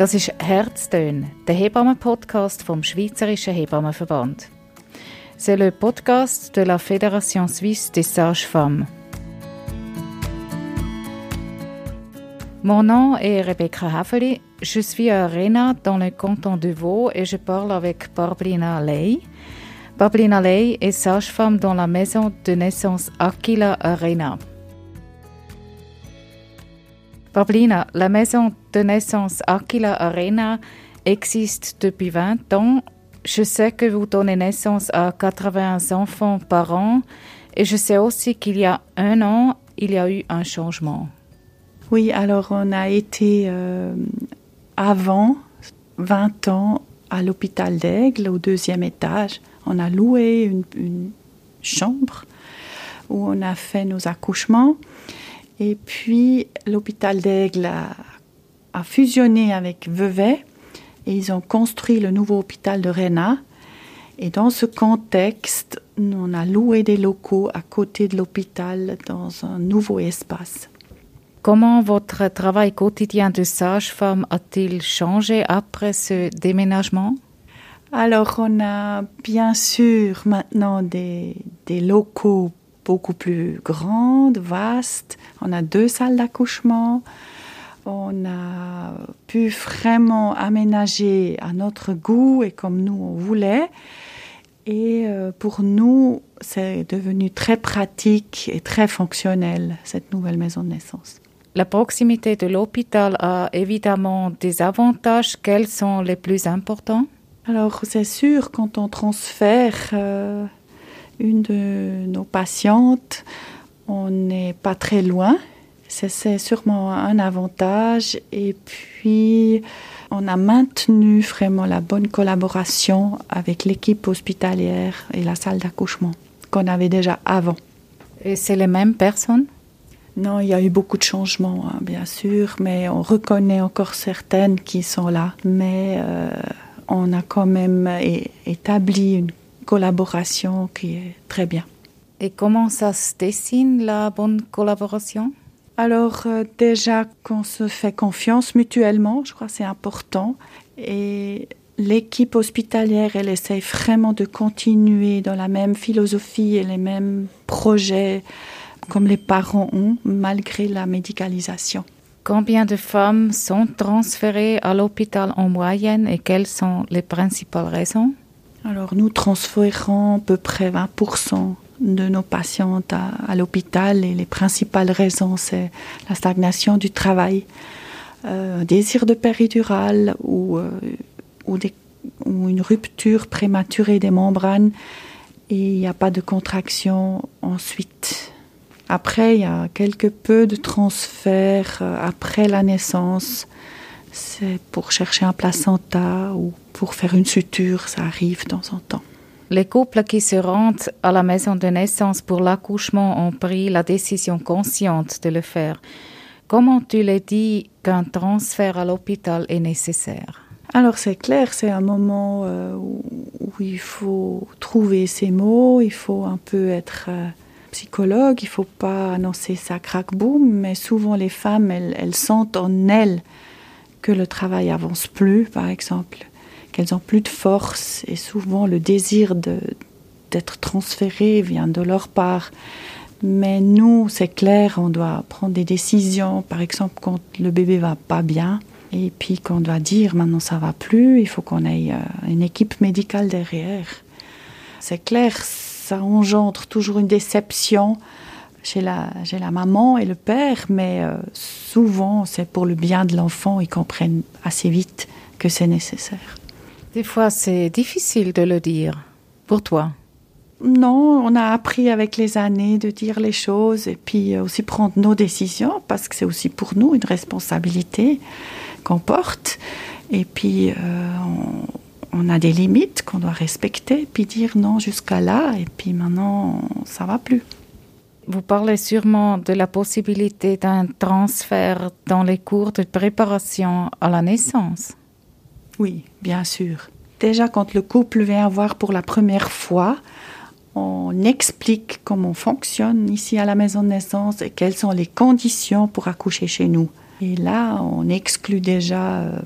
Das ist Herztön, der Hebammen-Podcast vom Schweizerischen Hebammenverband. C'est le podcast de la Fédération suisse des sages-femmes. Mon nom est Rebecca Haveli. Je suis à Rena, dans le canton de Vaud, et je parle avec Barblina Ley. Barblina Ley est sage-femme dans la maison de naissance Aquila à Rena. Barblina, la maison de naissance Aquila Arena existe depuis 20 ans. Je sais que vous donnez naissance à 80 enfants par an et je sais aussi qu'il y a un an, il y a eu un changement. Oui, alors on a été euh, avant 20 ans à l'hôpital d'Aigle au deuxième étage. On a loué une, une chambre où on a fait nos accouchements. Et puis l'hôpital d'Aigle a, a fusionné avec Vevey et ils ont construit le nouveau hôpital de Réna. Et dans ce contexte, on a loué des locaux à côté de l'hôpital dans un nouveau espace. Comment votre travail quotidien de sage-femme a-t-il changé après ce déménagement? Alors, on a bien sûr maintenant des, des locaux beaucoup plus grandes, vastes. On a deux salles d'accouchement. On a pu vraiment aménager à notre goût et comme nous on voulait. Et euh, pour nous, c'est devenu très pratique et très fonctionnel, cette nouvelle maison de naissance. La proximité de l'hôpital a évidemment des avantages. Quels sont les plus importants? Alors, c'est sûr, quand on transfère euh, une de nos patientes, on n'est pas très loin. C'est sûrement un avantage. Et puis, on a maintenu vraiment la bonne collaboration avec l'équipe hospitalière et la salle d'accouchement qu'on avait déjà avant. Et c'est les mêmes personnes? Non, il y a eu beaucoup de changements, hein, bien sûr, mais on reconnaît encore certaines qui sont là. Mais euh, on a quand même établi une collaboration qui est très bien. Et comment ça se dessine la bonne collaboration? Alors euh, déjà qu'on se fait confiance mutuellement, je crois que c'est important. Et l'équipe hospitalière, elle essaye vraiment de continuer dans la même philosophie et les mêmes projets comme les parents ont, malgré la médicalisation. Combien de femmes sont transférées à l'hôpital en moyenne et quelles sont les principales raisons? Alors nous transférons à peu près 20% de nos patientes à, l'hôpital et les principales raisons, c'est la stagnation du travail, euh, un désir de péridurale ou, euh, ou une rupture prématurée des membranes et il n'y a pas de contraction ensuite. Après, il y a quelque peu de transfert euh, après la naissance. C'est pour chercher un placenta ou pour faire une suture, ça arrive de temps en temps. Les couples qui se rendent à la maison de naissance pour l'accouchement ont pris la décision consciente de le faire. Comment tu les dis qu'un transfert à l'hôpital est nécessaire? Alors c'est clair, c'est un moment euh, où, il faut trouver ses mots, il faut un peu être euh, psychologue, il faut pas annoncer ça crack boom, mais souvent les femmes, elles, elles sentent en elles que le travail avance plus, par exemple, qu'elles ont plus de force et souvent le désir d'être transféré vient de leur part. Mais nous, c'est clair, on doit prendre des décisions, par exemple quand le bébé va pas bien, et puis qu'on doit dire maintenant ça va plus, il faut qu'on ait euh, une équipe médicale derrière. C'est clair, ça engendre toujours une déception chez la, chez la maman et le père, mais euh, souvent c'est pour le bien de l'enfant, ils comprennent assez vite que c'est nécessaire. Des fois, c'est difficile de le dire. Pour toi? Non, on a appris avec les années de dire les choses et puis aussi prendre nos décisions parce que c'est aussi pour nous une responsabilité qu'on porte. Et puis, euh, on, on a des limites qu'on doit respecter, puis dire non jusqu'à là, et puis maintenant, ça va plus. Vous parlez sûrement de la possibilité d'un transfert dans les cours de préparation à la naissance. Oui, bien sûr. Déjà, quand le couple vient voir pour la première fois, on explique comment on fonctionne ici à la maison de naissance et quelles sont les conditions pour accoucher chez nous. Et là, on exclut déjà euh,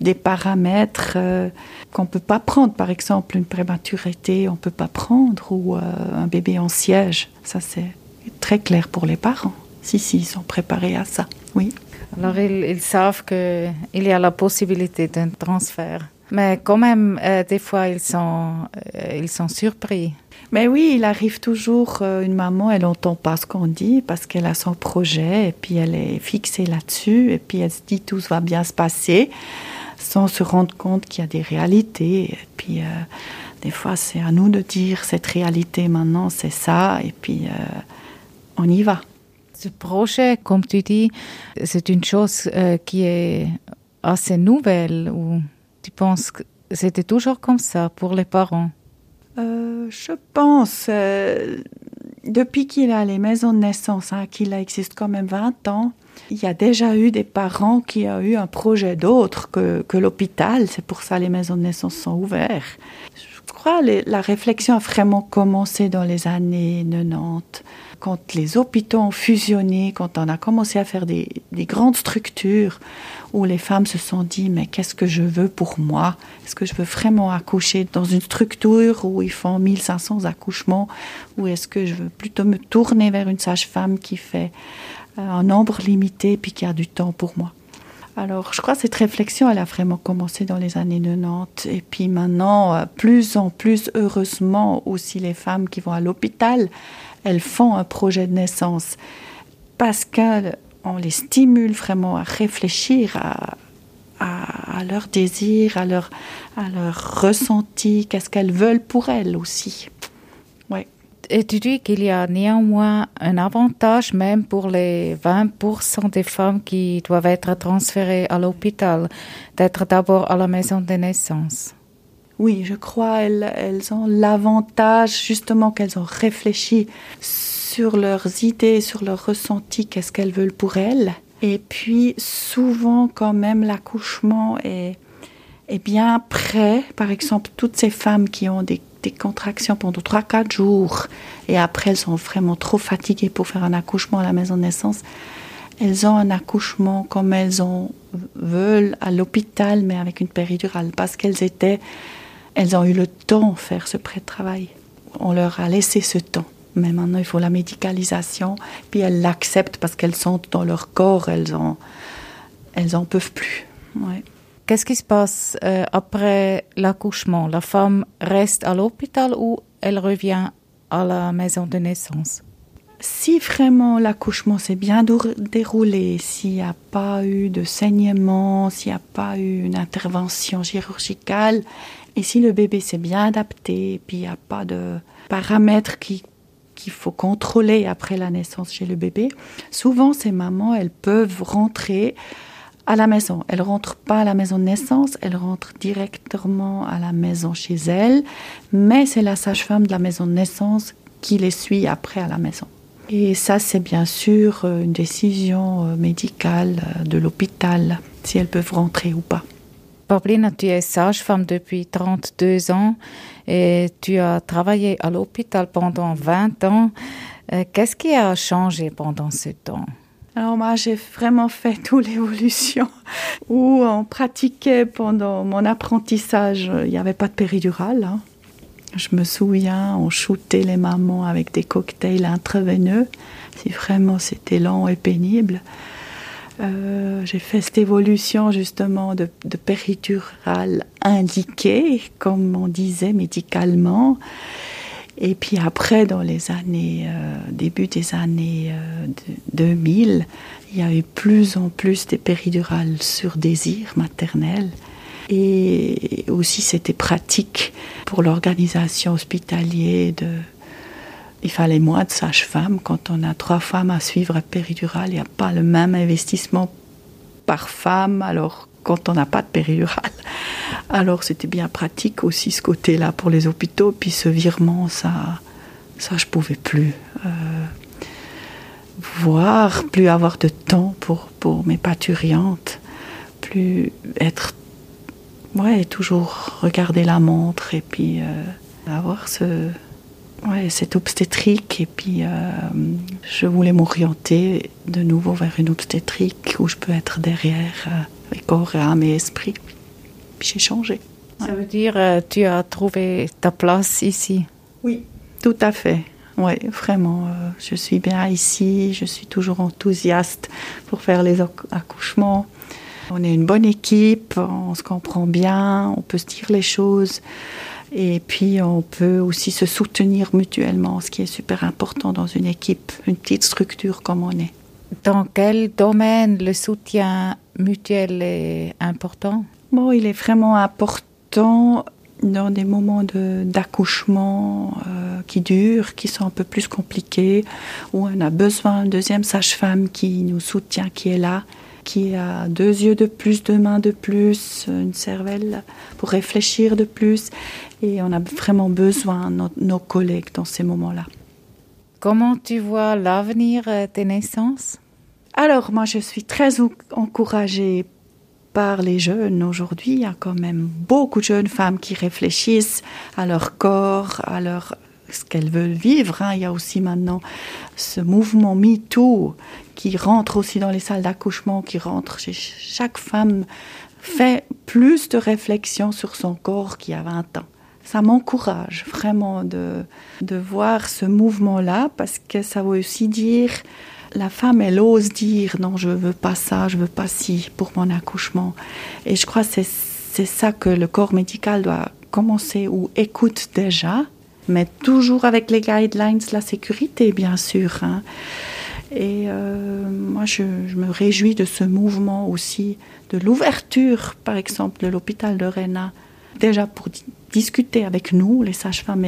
des paramètres euh, qu'on ne peut pas prendre. Par exemple, une prématurité, on ne peut pas prendre, ou euh, un bébé en siège. Ça, c'est très clair pour les parents. Si, si, ils sont préparés à ça, oui. Alors, ils, savent qu'il y a la possibilité d'un transfert. Mais quand même, euh, des fois, ils sont, ils sont surpris. Mais oui, il arrive toujours, une maman, elle n'entend pas ce qu'on dit parce qu'elle a son projet et puis elle est fixée là-dessus et puis elle se dit tout va bien se passer sans se rendre compte qu'il y a des réalités. Et puis, euh, des fois, c'est à nous de dire cette réalité maintenant, c'est ça, et puis euh, on y va. Ce projet, comme tu dis, c'est une chose euh, qui est assez nouvelle, ou tu penses que c'était toujours comme ça pour les parents? Je pense, depuis qu'il a les maisons de naissance, hein, qu'il existe quand même 20 ans, il y a déjà eu des parents qui ont eu un projet d'autre que, que l'hôpital. C'est pour ça que les maisons de naissance sont ouvertes. Je crois que la réflexion a vraiment commencé dans les années 90. Quand les hôpitaux ont fusionné, quand on a commencé à faire des, des grandes structures où les femmes se sont dit mais qu'est-ce que je veux pour moi? Est-ce que je veux vraiment accoucher dans une structure où ils font 1500 accouchements? Ou est-ce que je veux plutôt me tourner vers une sage-femme qui fait un nombre limité puis qui a du temps pour moi? Alors, je crois que cette réflexion, elle a vraiment commencé dans les années 90. Et puis maintenant, euh, plus en plus, heureusement, aussi les femmes qui vont à l'hôpital, elles font un projet de naissance parce qu'on les stimule vraiment à réfléchir à, leurs désirs, à leur, à leur qu'est-ce qu'elles veulent pour elles aussi. Dis qu'il y a néanmoins un avantage même pour les 20% des femmes qui doivent être transférées à l'hôpital, d'être d'abord à la maison de naissance? Oui, je crois elles, elles ont l'avantage justement qu'elles ont réfléchi sur leurs idées, sur leurs ressentis, qu'est-ce qu'elles veulent pour elles. Et puis souvent quand même l'accouchement est, est bien prêt. Par exemple, toutes ces femmes qui ont des des contractions pendant 3-4 jours et après elles sont vraiment trop fatiguées pour faire un accouchement à la maison de naissance, elles ont un accouchement comme elles en veulent à l'hôpital mais avec une péridurale parce qu'elles étaient, elles ont eu le temps de faire ce prêt de travail. On leur a laissé ce temps. Mais maintenant, il faut la médicalisation. Puis elles l'acceptent parce qu'elles sentent dans leur corps, elles en, elles en peuvent plus. Qu'est-ce qui se passe euh, après l'accouchement? La femme reste à l'hôpital ou elle revient à la maison de naissance? Si vraiment l'accouchement s'est bien déroulé, s'il n'y a pas eu de saignement, s'il n'y a pas eu une intervention chirurgicale, et si le bébé s'est bien adapté, puis il n'y a pas de paramètres qui qu'il faut contrôler après la naissance chez le bébé, souvent ces mamans, elles peuvent rentrer à la maison. Elle rentre pas à la maison de naissance, elle rentre directement à la maison chez elle, mais c'est la sage-femme de la maison de naissance qui les suit après à la maison. Et ça, c'est bien sûr euh, une décision euh, médicale euh, de l'hôpital, si elles peuvent rentrer ou pas. Paulina, tu es sage-femme depuis 32 ans et tu as travaillé à l'hôpital pendant 20 ans. Qu'est-ce qui a changé pendant ce temps? Alors moi, j'ai vraiment fait toute l'évolution où on pratiquait pendant mon apprentissage, il n'y avait pas de péridurale. Hein. Je me souviens, on shootait les mamans avec des cocktails intraveineux. Si vraiment c'était lent et pénible. Euh, j'ai fait cette évolution justement de, de péridurale indiquée, comme on disait médicalement. Et puis après, dans les années, euh, début des années euh, 2000, il y a eu plus en plus des péridurales sur désir maternel. Et aussi, c'était pratique pour l'organisation hospitalière de. Il fallait moins de sages-femmes. Quand on a trois femmes à suivre à péridurale, il n'y a pas le même investissement par femme. Alors, quand on n'a pas de péridurale, alors c'était bien pratique aussi ce côté-là pour les hôpitaux. Puis ce virement, ça, ça je pouvais plus euh, voir, plus avoir de temps pour, pour mes parturiantes, plus être, ouais, toujours regarder la montre et puis euh, avoir ce, ouais, cette obstétrique. Et puis euh, je voulais m'orienter de nouveau vers une obstétrique où je peux être derrière, avec corps, âme et esprit. Puis j'ai changé. Ça veut dire euh, tu as trouvé ta place ici? Oui, tout à fait. Oui, vraiment, euh, je suis bien ici, je suis toujours enthousiaste pour faire les accouchements. On est une bonne équipe, on se comprend bien, on peut se dire les choses et puis on peut aussi se soutenir mutuellement, ce qui est super important dans une équipe, une petite structure comme on est. Dans quel domaine le soutien mutuel est important? Il est vraiment important dans des moments d'accouchement euh, qui durent, qui sont un peu plus compliqués, où on a besoin d'une deuxième sage-femme qui nous soutient, qui est là, qui a deux yeux de plus, deux mains de plus, une cervelle pour réfléchir de plus. Et on a vraiment besoin de nos, collègues dans ces moments-là. Comment tu vois l'avenir des naissances? Alors, moi, je suis très encouragée les jeunes aujourd'hui. Il y a quand même beaucoup de jeunes femmes qui réfléchissent à leur corps, à leur ce qu'elles veulent vivre. Hein. Il y a aussi maintenant ce mouvement MeToo qui rentre aussi dans les salles d'accouchement, qui rentre chez chaque femme, fait plus de réflexion sur son corps qu'il y a 20 ans. Ça m'encourage vraiment de, de voir ce mouvement-là parce que ça veut aussi dire la femme, elle ose dire non, je veux pas ça, je veux pas ci pour mon accouchement. Et je crois que c'est ça que le corps médical doit commencer ou écoute déjà mais toujours avec les guidelines, la sécurité, bien sûr. Hein. Et euh, moi, je, me réjouis de ce mouvement aussi, de l'ouverture, par exemple, de l'hôpital de Réna, déjà pour discuter avec nous, les sages-femmes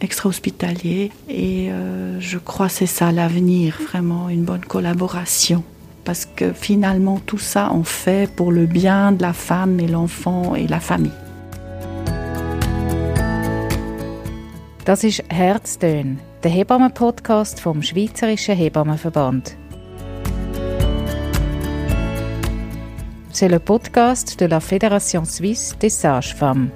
extra-hospitaliers. Et euh, je crois que c'est ça l'avenir, vraiment une bonne collaboration. Parce que finalement, tout ça, on fait pour le bien de la femme et l'enfant et la famille. Das ist Herztön, der Hebammen-Podcast vom Schweizerischen Hebammenverband. C'est le podcast de la Fédération suisse des sages-femmes.